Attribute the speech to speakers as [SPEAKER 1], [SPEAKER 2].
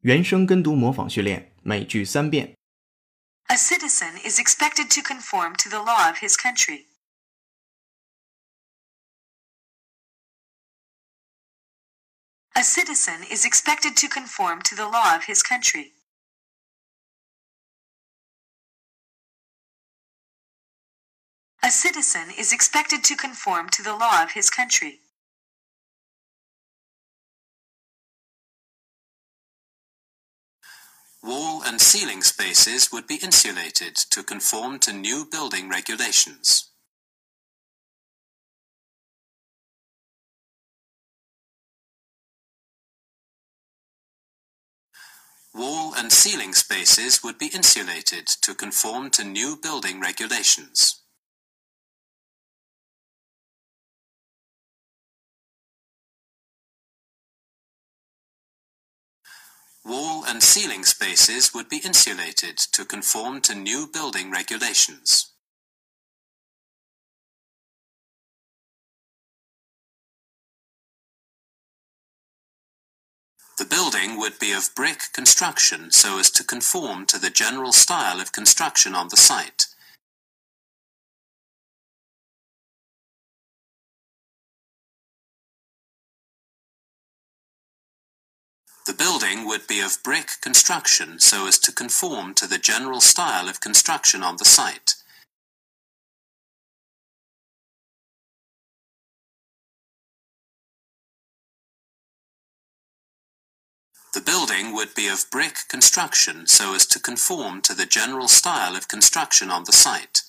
[SPEAKER 1] 原声跟读模仿训练，每句三遍。
[SPEAKER 2] A citizen is expected to conform to the law of his country. A citizen is expected to conform to the law of his country. A citizen is expected to conform to the law of his country.
[SPEAKER 3] Wall and ceiling spaces would be insulated to conform to new building regulations. Wall and ceiling spaces would be insulated to conform to new building regulations. Wall and ceiling spaces would be insulated to conform to new building regulations. The building would be of brick construction so as to conform to the general style of construction on the site. The building would be of brick construction so as to conform to the general style of construction on the site. The building would be of brick construction so as to conform to the general style of construction on the site.
[SPEAKER 1] “